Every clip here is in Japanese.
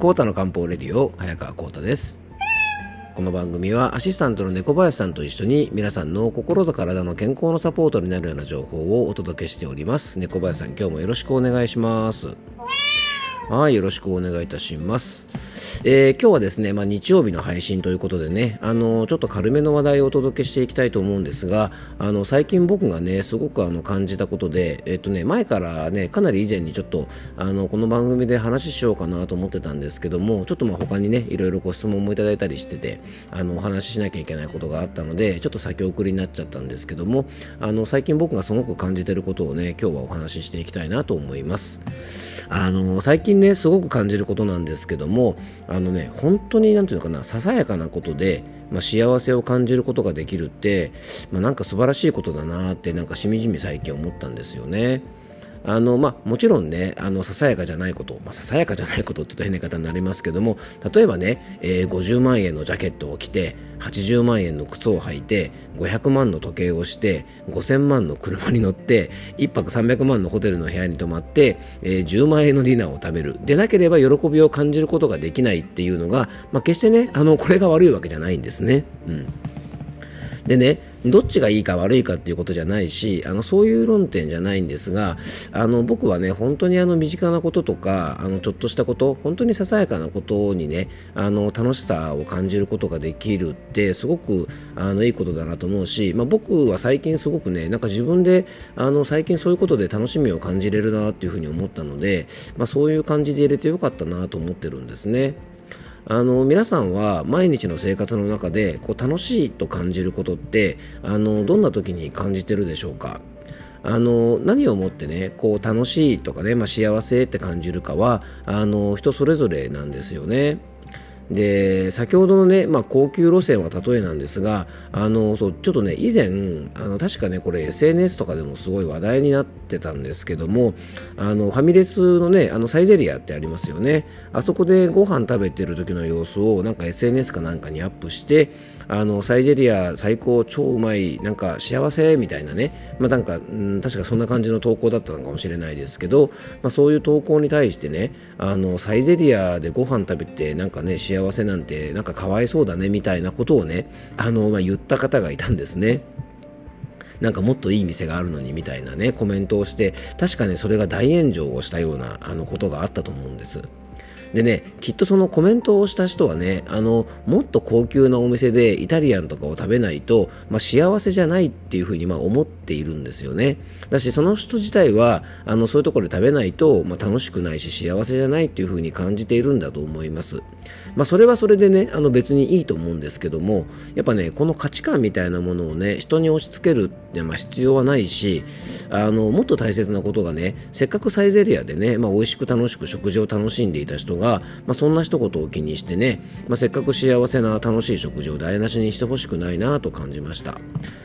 コータの漢方レディオ早川コータです。この番組はアシスタントの猫林さんと一緒に皆さんの心と体の健康のサポートになるような情報をお届けしております。猫林さん今日もよろしくお願いします。はいよろしくお願いいたしますえー、今日はですね、まあ、日曜日の配信ということでね、あのちょっと軽めの話題をお届けしていきたいと思うんですが、あの最近僕がね、すごくあの感じたことで、えっ、とね、前からね、かなり以前にちょっと、あのこの番組で話しようかなと思ってたんですけども、ちょっとまあ他にね、いろいろご質問もいただいたりしてて、あのお話ししなきゃいけないことがあったので、ちょっと先送りになっちゃったんですけども、あの最近僕がすごく感じてることをね、今日はお話ししていきたいなと思います。あの最近ね、すごく感じることなんですけども、あのね、本当になんていうのかな、ささやかなことで、まあ、幸せを感じることができるって、まあ、なんか素晴らしいことだなって、なんかしみじみ最近思ったんですよね。あのまあ、もちろんね、あのささやかじゃないこと、まあ、ささやかじゃないことって言った変な方になりますけども、例えばね、えー、50万円のジャケットを着て、80万円の靴を履いて、500万の時計をして、5000万の車に乗って、1泊300万のホテルの部屋に泊まって、えー、10万円のディナーを食べる。でなければ喜びを感じることができないっていうのが、まあ、決してね、あの、これが悪いわけじゃないんですね。うん。でね、どっちがいいか悪いかっていうことじゃないし、あの、そういう論点じゃないんですが、あの、僕はね、本当にあの、身近なこととか、あの、ちょっとしたこと、本当にささやかなことにね、あの、楽しさを感じることができるって、すごく、あの、いいことだなと思うし、まあ、僕は最近すごくね、なんか自分で、あの、最近そういうことで楽しみを感じれるなっていうふうに思ったので、まあ、そういう感じで入れてよかったなと思ってるんですね。あの皆さんは毎日の生活の中でこう楽しいと感じることってあのどんな時に感じてるでしょうか？あの何をもってねこう楽しいとかね、まあ、幸せって感じるかはあの人それぞれなんですよね。で先ほどのね、まあ、高級路線は例えなんですがあのそうちょっとね以前あの確かねこれ SNS とかでもすごい話題になってたんですけどもあのファミレスのねあのサイゼリアってありますよね。あそこでご飯食べてる時の様子をなんか SNS かなんかにアップしてあのサイゼリア最高超うまいなんか幸せみたいなね、まあ、なんか、うん、確かそんな感じの投稿だったのかもしれないですけど、まあ、そういう投稿に対してねあのサイゼリアでご飯食べてなんかね幸幸せなんてなんかかわいそうだねみたいなことをねあの、まあ、言った方がいたんですね。なんかもっといい店があるのにみたいなね、コメントをして、確かね、それが大炎上をしたような、あの、ことがあったと思うんです。でね、きっとそのコメントをした人はね、あの、もっと高級なお店でイタリアンとかを食べないと、まあ、幸せじゃないっていうふうにまあ思っているんですよね。だし、その人自体は、あの、そういうところで食べないと、まあ、楽しくないし幸せじゃないっていうふうに感じているんだと思います。まあ、それはそれでね、あの別にいいと思うんですけども、やっぱね、この価値観みたいなものをね、人に押し付けるってまあ必要はないし、あの、もっと大切なことがね、せっかくサイゼリアでね、まあ、美味しく楽しく食事を楽しんでいた人が、まあ、そんな一言を気にしてね、まあ、せっかく幸せな楽しい食事を台無しにしてほしくないなと感じました。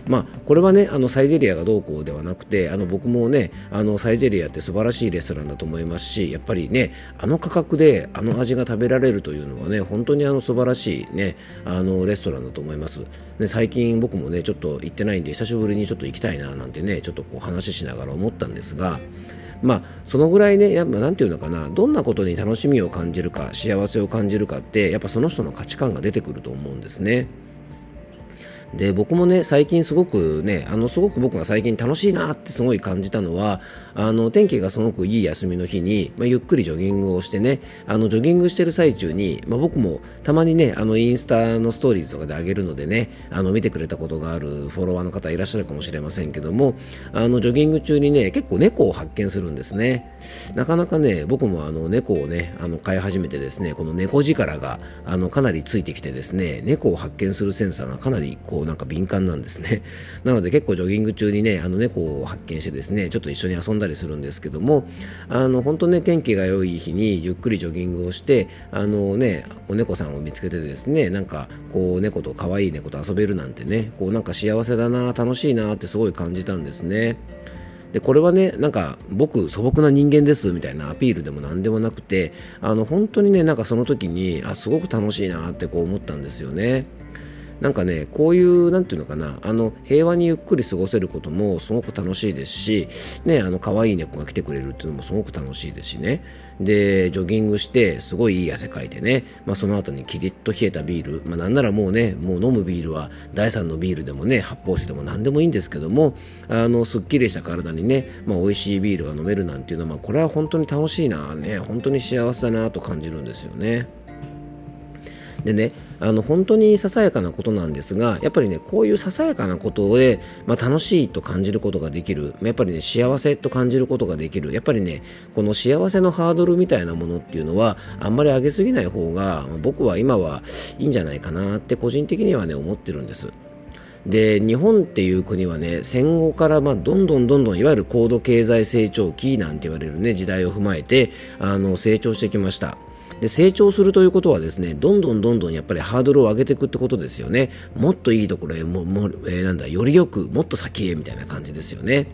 まあ、これはね、あの、サイゼリアがどうこうではなくて、あの、僕もね、あの、サイゼリアって素晴らしいレストランだと思いますし、やっぱりね、あの価格であの味が食べられるというのはね、本当にあの素晴らしいね、あの、レストランだと思います。ね、最近僕もね、ちょっと行ってないんで、久しぶりにちょっと行きたいななんてね、ちょっとこう話しながら思ったんですが、まあ、そのぐらいね、やっぱなんていうのかな、どんなことに楽しみを感じるか、幸せを感じるかって、やっぱその人の価値観が出てくると思うんですね。で僕もね最近すごくねあのすごく僕が最近楽しいなってすごい感じたのはあの天気がすごくいい休みの日に、まあ、ゆっくりジョギングをしてねあのジョギングしてる最中に、まあ、僕もたまにねあのインスタのストーリーズとかで上げるのでねあの見てくれたことがあるフォロワーの方いらっしゃるかもしれませんけどもあのジョギング中にね結構猫を発見するんですね。なかなかね僕もあの猫をねあの飼い始めてですねこの猫力があのかなりついてきてですね猫を発見するセンサーがかなりこうなんか敏感なんですね。なので結構ジョギング中にね、あの猫を発見してですね、ちょっと一緒に遊んだりするんですけども、あの、本当ね、天気が良い日にゆっくりジョギングをして、あのね、お猫さんを見つけてですね、なんか、こう、猫と可愛い猫と遊べるなんてね、こう、なんか幸せだな、楽しいなってすごい感じたんですね。でこれはねなんか僕素朴な人間ですみたいなアピールでも何でもなくてあの本当にねなんかその時にあすごく楽しいなってこう思ったんですよねなんかねこういうなんていうのかなあの平和にゆっくり過ごせることもすごく楽しいですしねあの可愛い猫が来てくれるっていうのもすごく楽しいですしね。でジョギングしてすごいいい汗かいてね、まあ、その後にキリッと冷えたビール、まあ、なんならもうねもう飲むビールは第3のビールでもね発泡酒でも何でもいいんですけどもあのすっきりした体にね、まあ、美味しいビールが飲めるなんていうのは、まあ、これは本当に楽しいなね。本当に幸せだなと感じるんですよね。でねあの本当にささやかなことなんですがやっぱりねこういうささやかなことで、まあ、楽しいと感じることができる。やっぱりね幸せと感じることができる。やっぱりねこの幸せのハードルみたいなものっていうのはあんまり上げすぎない方が僕は今はいいんじゃないかなって個人的にはね思ってるんです。で日本っていう国はね戦後からまあどんどんどんどんいわゆる高度経済成長期なんて言われるね時代を踏まえてあの成長してきました。で成長するということはですねどんどんどんどんやっぱりハードルを上げていくってことですよねもっといいところへもも、えー、なんだよりよくもっと先へみたいな感じですよね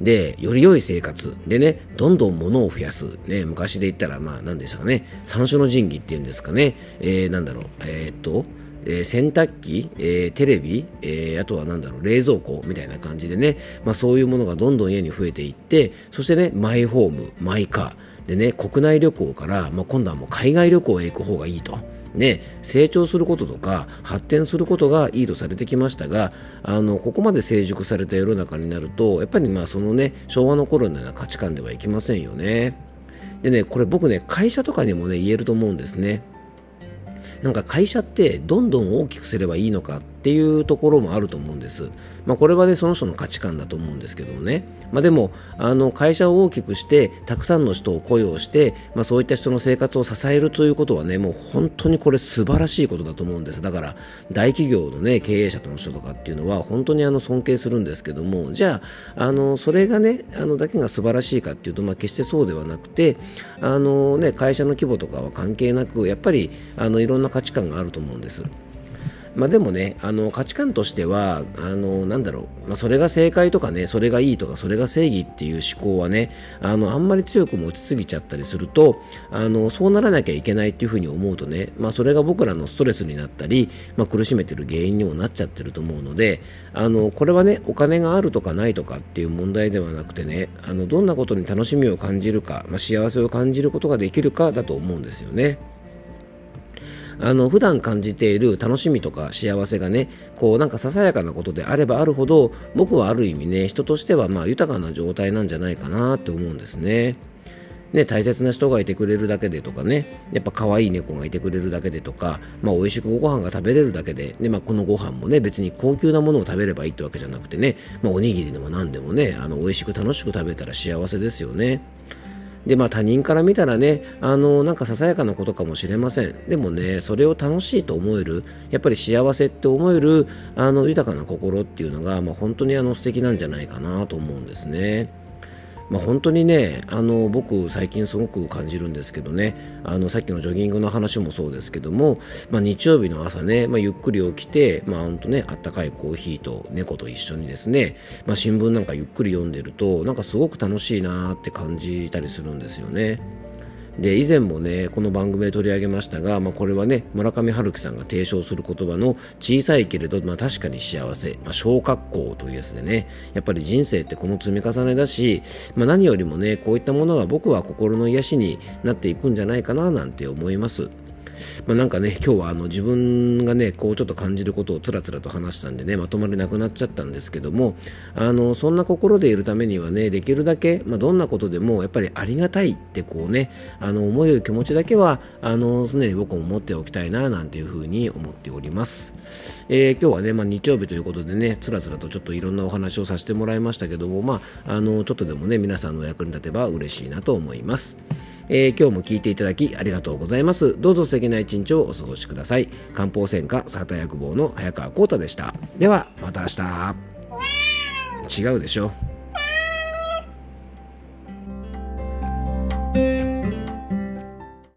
で、より良い生活。でね、どんどん物を増やす。ね、昔で言ったら、まあ、何でしたかね。三種の神器っていうんですかね。えー、なんだろう。えー、っと、えー、洗濯機、えー、テレビ、えー、あとはなんだろう、冷蔵庫みたいな感じでね、まあそういうものがどんどん家に増えていって、そしてね、マイホーム、マイカー、でね、国内旅行から、まあ、今度はもう海外旅行へ行く方がいいと。ね、成長することとか発展することがいいとされてきましたがあのここまで成熟された世の中になるとやっぱりまあそのね昭和の頃のような価値観ではいきませんよね。でねこれ僕ね会社とかにもね言えると思うんですね。なんか会社ってどんどん大きくすればいいのかっていうところもあると思うんです。まあ、これはね、その人の価値観だと思うんですけどもね。まあ、でも、あの、会社を大きくして、たくさんの人を雇用して、まあ、そういった人の生活を支えるということはね、もう本当にこれ素晴らしいことだと思うんです。だから、大企業のね、経営者との人とかっていうのは、本当にあの、尊敬するんですけども、じゃあ、あの、それがね、あの、だけが素晴らしいかっていうと、まあ、決してそうではなくて、あのね、会社の規模とかは関係なく、やっぱり、あの、いろんな価値観があると思うんです。まあ、でもねあの価値観としてはあのなんだろう、まあ、それが正解とかねそれがいいとかそれが正義っていう思考はねあのあんまり強く持ちすぎちゃったりするとあのそうならなきゃいけないっていうふうに思うとね、まあ、それが僕らのストレスになったり、まあ、苦しめてる原因にもなっちゃってると思うのであのこれはねお金があるとかないとかっていう問題ではなくてねあのどんなことに楽しみを感じるか、まあ、幸せを感じることができるかだと思うんですよね。あの普段感じている楽しみとか幸せがねこうなんかささやかなことであればあるほど僕はある意味ね人としてはまあ豊かな状態なんじゃないかなって思うんですね。ね、大切な人がいてくれるだけでとかね、やっぱ可愛い猫がいてくれるだけでとか、まあ、美味しくご飯が食べれるだけで、でまあ、このご飯もね、別に高級なものを食べればいいってわけじゃなくてね、まあ、おにぎりでも何でもね、あの美味しく楽しく食べたら幸せですよね。で、まあ他人から見たらね、あの、なんかささやかなことかもしれません。でもね、それを楽しいと思える、やっぱり幸せって思える、あの、豊かな心っていうのが、まあ本当にあの素敵なんじゃないかなと思うんですね。まあ、本当にねあの僕、最近すごく感じるんですけどねあのさっきのジョギングの話もそうですけども、まあ、日曜日の朝ね、まあ、ゆっくり起きて、まあ本当ね、あったかいコーヒーと猫と一緒にですね、まあ、新聞なんかゆっくり読んでるとなんかすごく楽しいなって感じたりするんですよね。で以前もねこの番組で取り上げましたが、まあ、これはね村上春樹さんが提唱する言葉の小さいけれど、まあ、確かに幸せ、まあ、小格好というやつでねやっぱり人生ってこの積み重ねだし、まあ、何よりもねこういったものが僕は心の癒しになっていくんじゃないかななんて思います。まあ、なんかね、今日はあの自分がね、こうちょっと感じることをつらつらと話したんでね、まとまりなくなっちゃったんですけども、あの、そんな心でいるためにはね、できるだけ、まあ、どんなことでもやっぱりありがたいってこうね、あの、思える気持ちだけは、あの、常に僕も持っておきたいな、なんていうふうに思っております。えー、今日はね、まあ、日曜日ということでね、つらつらとちょっといろんなお話をさせてもらいましたけども、まあ、あの、ちょっとでもね、皆さんの役に立てば嬉しいなと思います。えー、今日も聞いていただきありがとうございます。どうぞ素敵な一日をお過ごしください。漢方専科サーター薬房の早川幸太でした。では、また明日。違うでしょ。